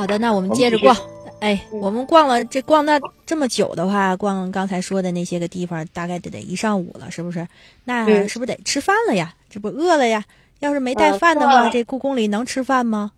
好的，那我们接着逛。哎，我们逛了这逛那这么久的话，逛刚才说的那些个地方，大概得得一上午了，是不是？那是不是得吃饭了呀？这不饿了呀？要是没带饭的话，这故宫里能吃饭吗？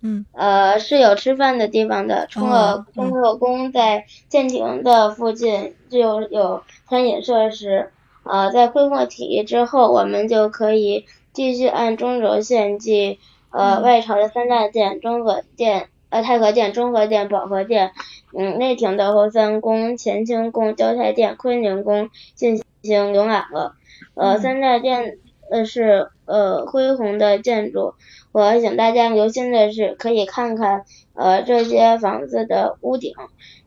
嗯，呃，是有吃饭的地方的。除了充了宫在建亭的附近就有餐饮设施。呃，在恢复体育之后，我们就可以继续按中轴线即呃外朝的三大殿：中和殿。呃，太和殿、中和殿、保和殿，嗯，内廷的后三宫、乾清宫、交泰殿、坤宁宫进行游览了。呃，三大殿呃是呃恢宏的建筑，我请大家留心的是，可以看看呃这些房子的屋顶。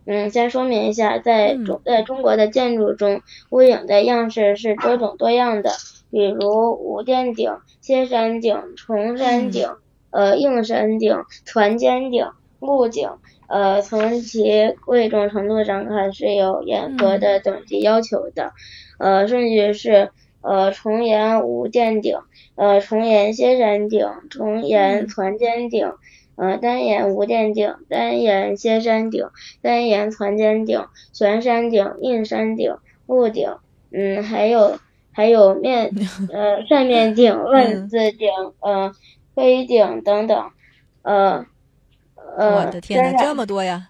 嗯，先说明一下，在中在中国的建筑中，屋顶的样式是多种多样的，比如无殿顶、歇山顶、重山顶。呃，硬山顶、团尖顶、鹿顶，呃，从其贵重程度上看是有严格的等级要求的。呃，顺序是呃重檐无殿顶，呃重檐歇山顶，重檐团尖顶，呃单檐无殿顶，单檐歇山顶，单檐攒尖顶，悬山顶、硬山顶、木顶，嗯，还有还有面 呃扇面顶、万字顶，嗯。飞顶等等，呃，呃，我的天哪，这么多呀！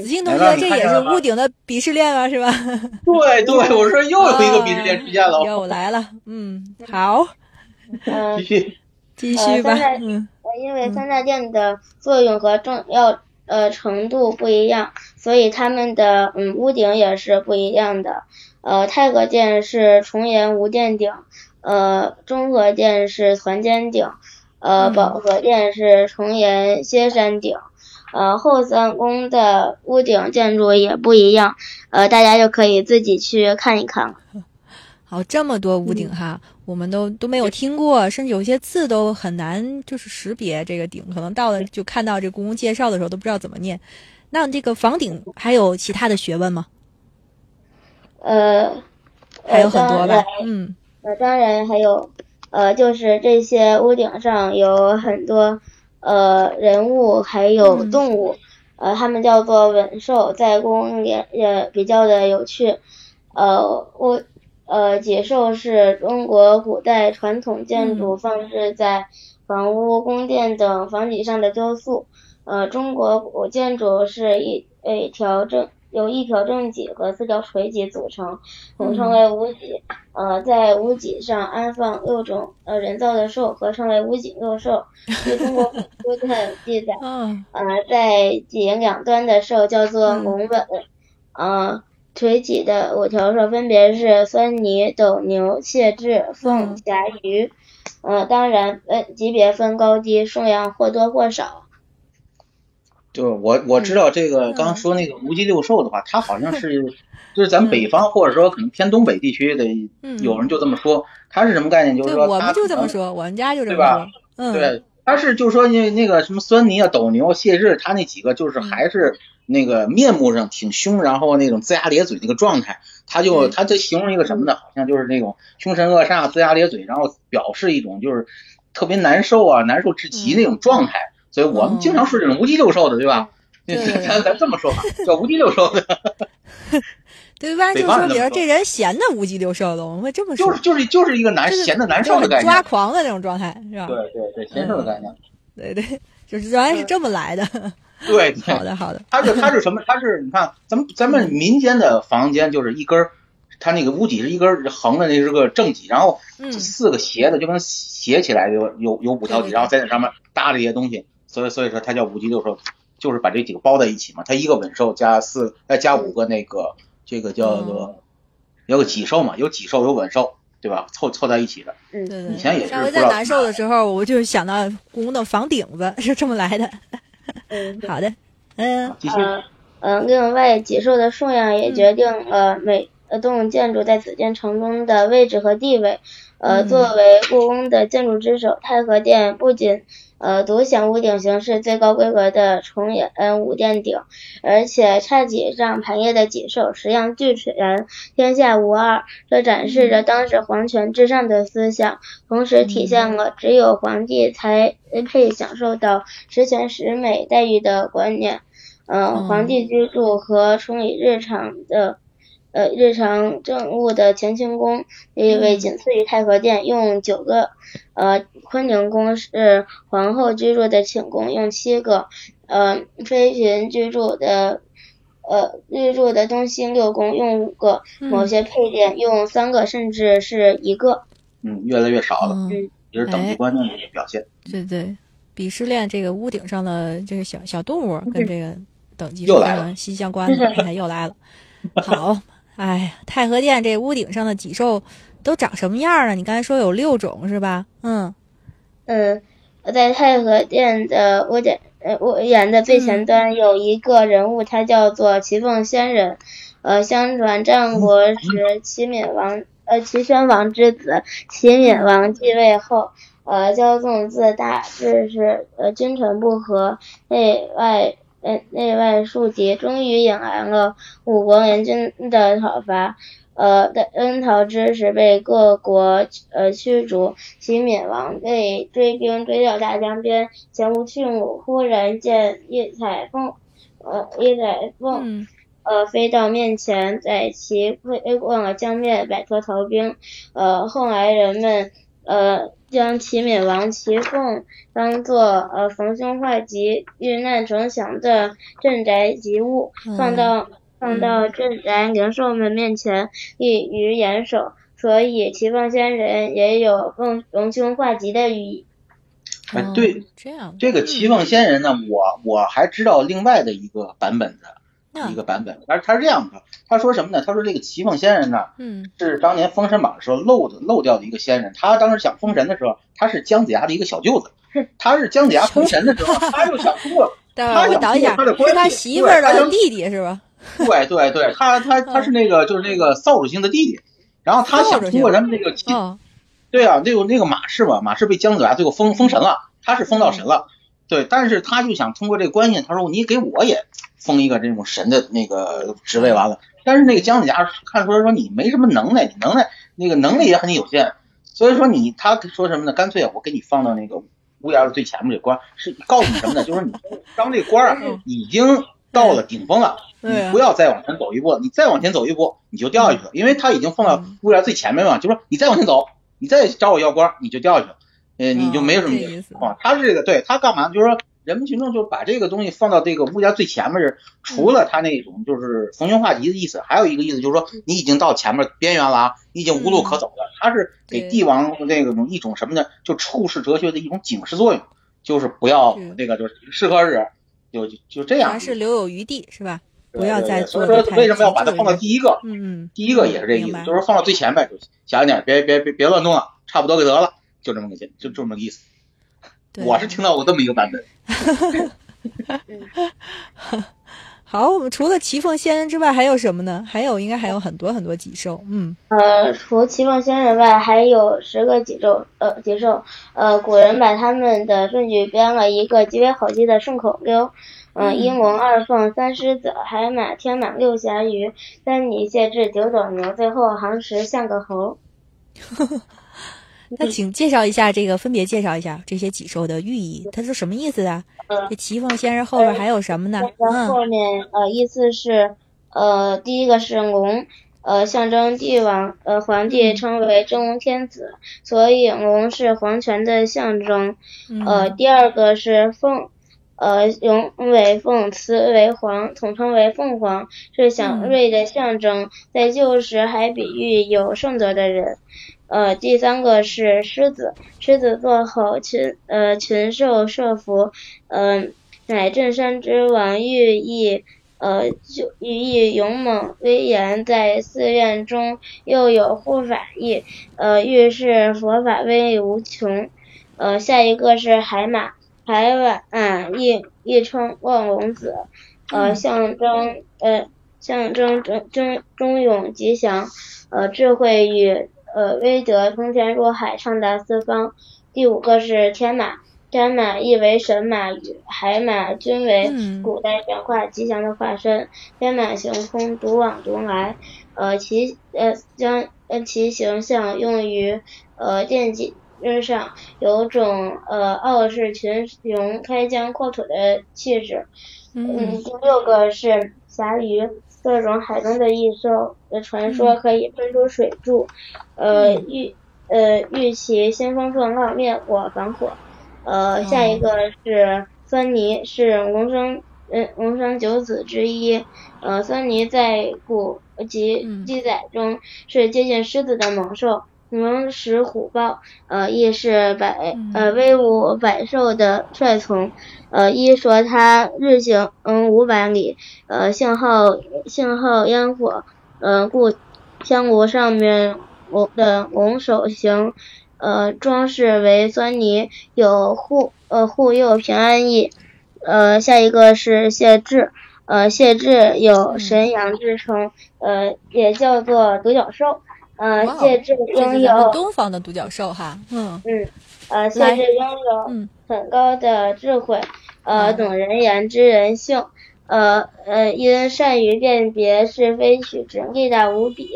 子欣同学，这也是屋顶的鄙视链啊，是吧？对对，我说又有一个鄙视链出现了，又来了。嗯，好，继续继续吧。嗯，因为三大殿的作用和重要呃程度不一样，所以他们的嗯屋顶也是不一样的。呃，太和殿是重檐无殿顶，呃，中和殿是团尖顶。呃，宝和殿是重檐歇山顶，呃，后三宫的屋顶建筑也不一样，呃，大家就可以自己去看一看了。好，这么多屋顶哈，我们都都没有听过，甚至有些字都很难就是识别这个顶，可能到了就看到这故宫介绍的时候都不知道怎么念。那这个房顶还有其他的学问吗？呃，还有很多吧，嗯，呃，当然还有。呃，就是这些屋顶上有很多呃人物，还有动物，呃，他们叫做吻兽，在宫里也比较的有趣。呃，屋呃脊兽是中国古代传统建筑放置在房屋、宫殿等房脊上的雕塑。呃，中国古建筑是一一条正。由一条正脊和四条垂脊组成，统称为五脊。呃，在五脊上安放六种呃人造的兽，合称为五脊六兽。据中国古书的记载，呃，在脊两端的兽叫做龙吻。呃，垂脊的五条兽分别是狻猊、斗牛、谢雉、凤、霞、鱼。呃，当然，分级别分高低，数量或多或少。就是我我知道这个，刚说那个无脊六兽的话，它好像是 就是咱北方或者说可能偏东北地区的，有人就这么说，它是什么概念？就是说，我们就这么说，我们家就这么说，嗯，对，它是就是说那那个什么狻猊啊、斗牛、谢雉，它那几个就是还是那个面目上挺凶，然后那种龇牙咧嘴那个状态，他就他这形容一个什么呢？好像就是那种凶神恶煞、龇牙咧嘴，然后表示一种就是特别难受啊、难受至极那种状态。所以我们经常说这种无鸡六兽的，对吧？咱咱这么说吧，叫无鸡六兽的。对吧？就说比如这人闲的无鸡六兽的，我们会这么说。就是就是就是一个难闲的难受的概念，抓狂的那种状态，是吧？对对对，闲受的概念。对对，就是原来是这么来的。对，好的好的。它是它是什么？它是你看，咱们咱们民间的房间就是一根儿，它那个屋脊是一根横的，那是个正脊，然后四个斜的就跟斜起来有有有五条脊，然后在那上面搭这些东西。所以，所以说它叫五脊六兽，就是把这几个包在一起嘛。它一个稳兽加四，再加五个那个，这个叫做有个脊兽嘛，有脊兽有稳兽，对吧？凑凑在一起的。嗯对对，以前也是上回在难受的时候，我就想到故宫的房顶子是这么来的。嗯，好的，嗯呃呃，另外脊兽的数量也决定了每呃栋建筑在紫禁城中的位置和地位。呃，嗯作为故宫的建筑之首，太和殿不仅呃独享屋顶形式最高规格的重檐五殿顶，而且叉脊上排列的脊兽十样俱全，天下无二。这展示着当时皇权至上的思想，同时体现了只有皇帝才配享受到十全十美待遇的观念。呃，嗯皇帝居住和处理日常的。呃，日常政务的乾清宫地位仅次于太和殿，用九个；呃，坤宁宫是皇后居住的寝宫，用七个；呃，妃嫔居住的，呃，居住的东西六宫用五个，某些配殿用三个，甚至是一个。嗯，越来越少了，嗯，也是等级观念的一个表现。对对，鄙视链这个屋顶上的这个小小动物跟这个等级又来了息息相关的，哎，又来了。好，哎呀，太和殿这屋顶上的脊兽都长什么样了？你刚才说有六种是吧？嗯嗯，在太和殿的屋顶呃屋檐的最前端有一个人物，他叫做齐凤仙人。呃，相传战国时齐闵王呃齐宣王之子齐闵王继位后，呃骄纵自大，致使呃君臣不和，内外呃内外树敌，终于引来了五国联军的讨伐。呃，在恩逃之时被各国呃驱逐，齐闵王被追兵追到大江边，前无去路，忽然见一彩凤，呃一彩凤。嗯呃，飞到面前，在其飞过了江面，摆脱逃兵。呃，后来人们呃将齐闵王齐凤当做呃逢凶化吉、遇难成祥的镇宅吉物，放到放到镇宅灵兽们面前，利于严守。所以齐凤仙人也有逢逢凶化吉的寓意。对这样这个齐凤仙人呢，我我还知道另外的一个版本的嗯一个版本，而他是这样的，他说什么呢？他说这个齐凤仙人呢，嗯是当年封神榜的时候漏的漏掉的一个仙人。他当时想封神的时候，他是姜子牙的一个小舅子。他是姜子牙封神的时候，他又想通过，待会儿我倒一下，他的关系是他媳妇儿的弟弟是吧？对对对，他他他是那个就是那个扫帚星的弟弟。然后他想通过咱们这个对啊，那个那个马氏嘛，马氏被姜子牙最后封封神了，他是封到神了。对，但是他就想通过这个关系，他说你给我也封一个这种神的那个职位完了。但是那个姜子牙看出来说你没什么能耐，你能耐那个能力也很有限，所以说你他说什么呢？干脆啊，我给你放到那个屋檐的最前面这官，是告诉你什么呢？就是你当这官啊已经到了顶峰了，你不要再往前走一步了，你再往前走一步你就掉下去了，因为他已经放到屋檐最前面嘛，就说你再往前走，你再找我要官你就掉下去了。呃，你就没有什么意思啊。他是这个，对他干嘛？就是说，人民群众就把这个东西放到这个物价最前面儿，除了他那种就是逢凶化吉的意思，还有一个意思就是说，你已经到前面边缘了啊，你已经无路可走了。他是给帝王那个种一种什么呢？就处世哲学的一种警示作用，就是不要那个就是适可而止，就就这样。还是留有余地是吧？不要再做所以说为什么要把它放到第一个？嗯嗯，第一个也是这意思，就是放到最前面，小一点，别别别别乱动了，差不多就得了。就这么个就就这么个意思，我是听到过这么一个版本。好，我们除了齐凤仙人之外，还有什么呢？还有应该还有很多很多脊兽，嗯。呃，除齐凤仙人外，还有十个脊兽，呃，脊兽，呃，古人把他们的顺序编了一个极为好记的顺口溜，嗯、呃，一龙二凤三狮子，海马天马六侠鱼，三泥蟹至九斗牛，最后行时像个猴。那请介绍一下这个，分别介绍一下这些脊兽的寓意，它是什么意思啊？嗯，这齐凤先生后边还有什么呢？嗯，后面呃意思是呃第一个是龙，呃象征帝王，呃皇帝称为真龙天子，所以龙是皇权的象征。呃第二个是凤，呃龙为凤，雌为凰，统称为凤凰，是祥瑞的象征，在旧时还比喻有圣德的人。呃，第三个是狮子，狮子座吼，群呃群兽设伏，嗯、呃，乃镇山之王，寓意呃，就寓意勇猛威严，在寺院中又有护法意，呃，预示佛法威力无穷。呃，下一个是海马，海马啊，亦亦称望龙子，呃，象征呃象征中中忠勇吉祥，呃，智慧与呃威德通天入海，畅达四方。第五个是天马。天马意为神马与海马均为古代神话吉祥的化身。天马行空，独往独来。呃，其呃将呃其形象用于呃奠基之上，有种呃傲视群雄、开疆扩土的气质。嗯。第六个是侠鱼，各种海中的异兽的传说可以喷出水柱，呃遇呃遇其兴风作浪，灭火防火。呃，下一个是狻猊，是龙生嗯龙生九子之一。呃，狻猊在古籍记载中是接近狮子的猛兽，能食虎豹。呃，亦是百呃威武百兽的帅从。呃，一说他日行嗯五百里，呃，信号信号烟火，呃，故香炉上面龙的龙首形。呃，装饰为狻猊，有护呃护佑平安意。呃，下一个是谢志，呃，谢志有神羊之称，呃，也叫做独角兽。呃，谢豸拥有东方的独角兽哈。嗯嗯，呃，谢豸拥有很高的智慧，呃，懂人言知人性，呃呃，因善于辨别是非曲直，力大无比。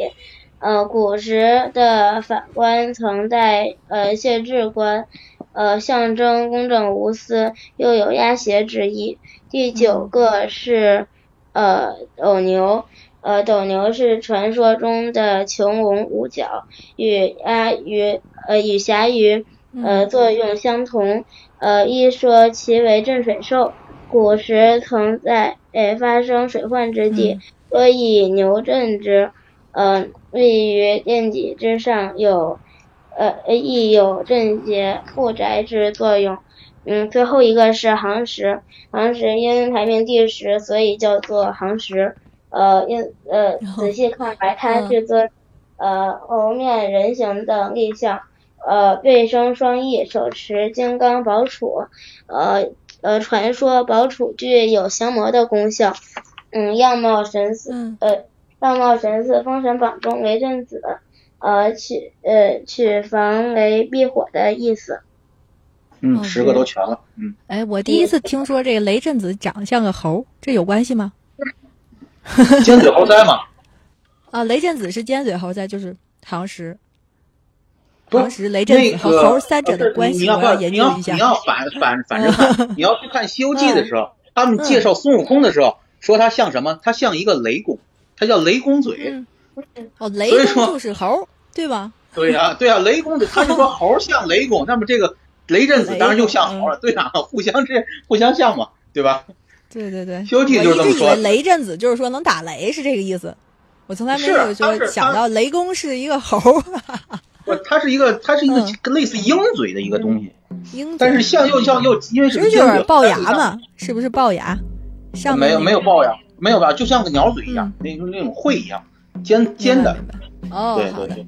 呃，古时的法官曾戴呃谢豸冠，呃，象征公正无私，又有压邪之意。第九个是呃斗牛，呃斗牛是传说中的穹龙五角，与阿鱼呃与侠鱼呃作用相同，呃一说其为镇水兽，古时曾在诶发生水患之地，所以牛镇之。呃，位于殿脊之上，有呃亦有镇邪护宅之作用。嗯，最后一个是行石，行石因排名第十，所以叫做行石。呃，因呃仔细看来，它是尊呃猴面人形的立像，呃背生双翼，手持金刚宝杵。呃呃，传说宝杵具有降魔的功效。嗯，样貌神似呃。样貌神似，《封神榜》中雷震子，呃，取呃取防雷避火的意思。嗯，十个都全了。嗯。哎，我第一次听说这个雷震子长得像个猴，这有关系吗？尖嘴猴腮嘛。啊，雷震子是尖嘴猴腮，就是唐时。唐时雷震子和猴三者的关系，我要研究一下。你要反反反着看，你要去看《西游记》的时候，他们介绍孙悟空的时候，说他像什么？他像一个雷公。他叫雷公嘴，哦，雷公就是猴，对吧？对呀，对呀，雷公嘴，他就说猴像雷公，那么这个雷震子当然又像猴了，对呀，互相这互相像嘛，对吧？对对对，西游记就是这么说。雷震子就是说能打雷，是这个意思。我从来没有说想到雷公是一个猴。不，它是一个，它是一个类似鹰嘴的一个东西。鹰，但是像又像又因为是就是龅牙嘛，是不是龅牙？上没有没有龅牙。没有吧，就像个鸟嘴一样，那就那种喙一样，尖尖的。哦，对对对。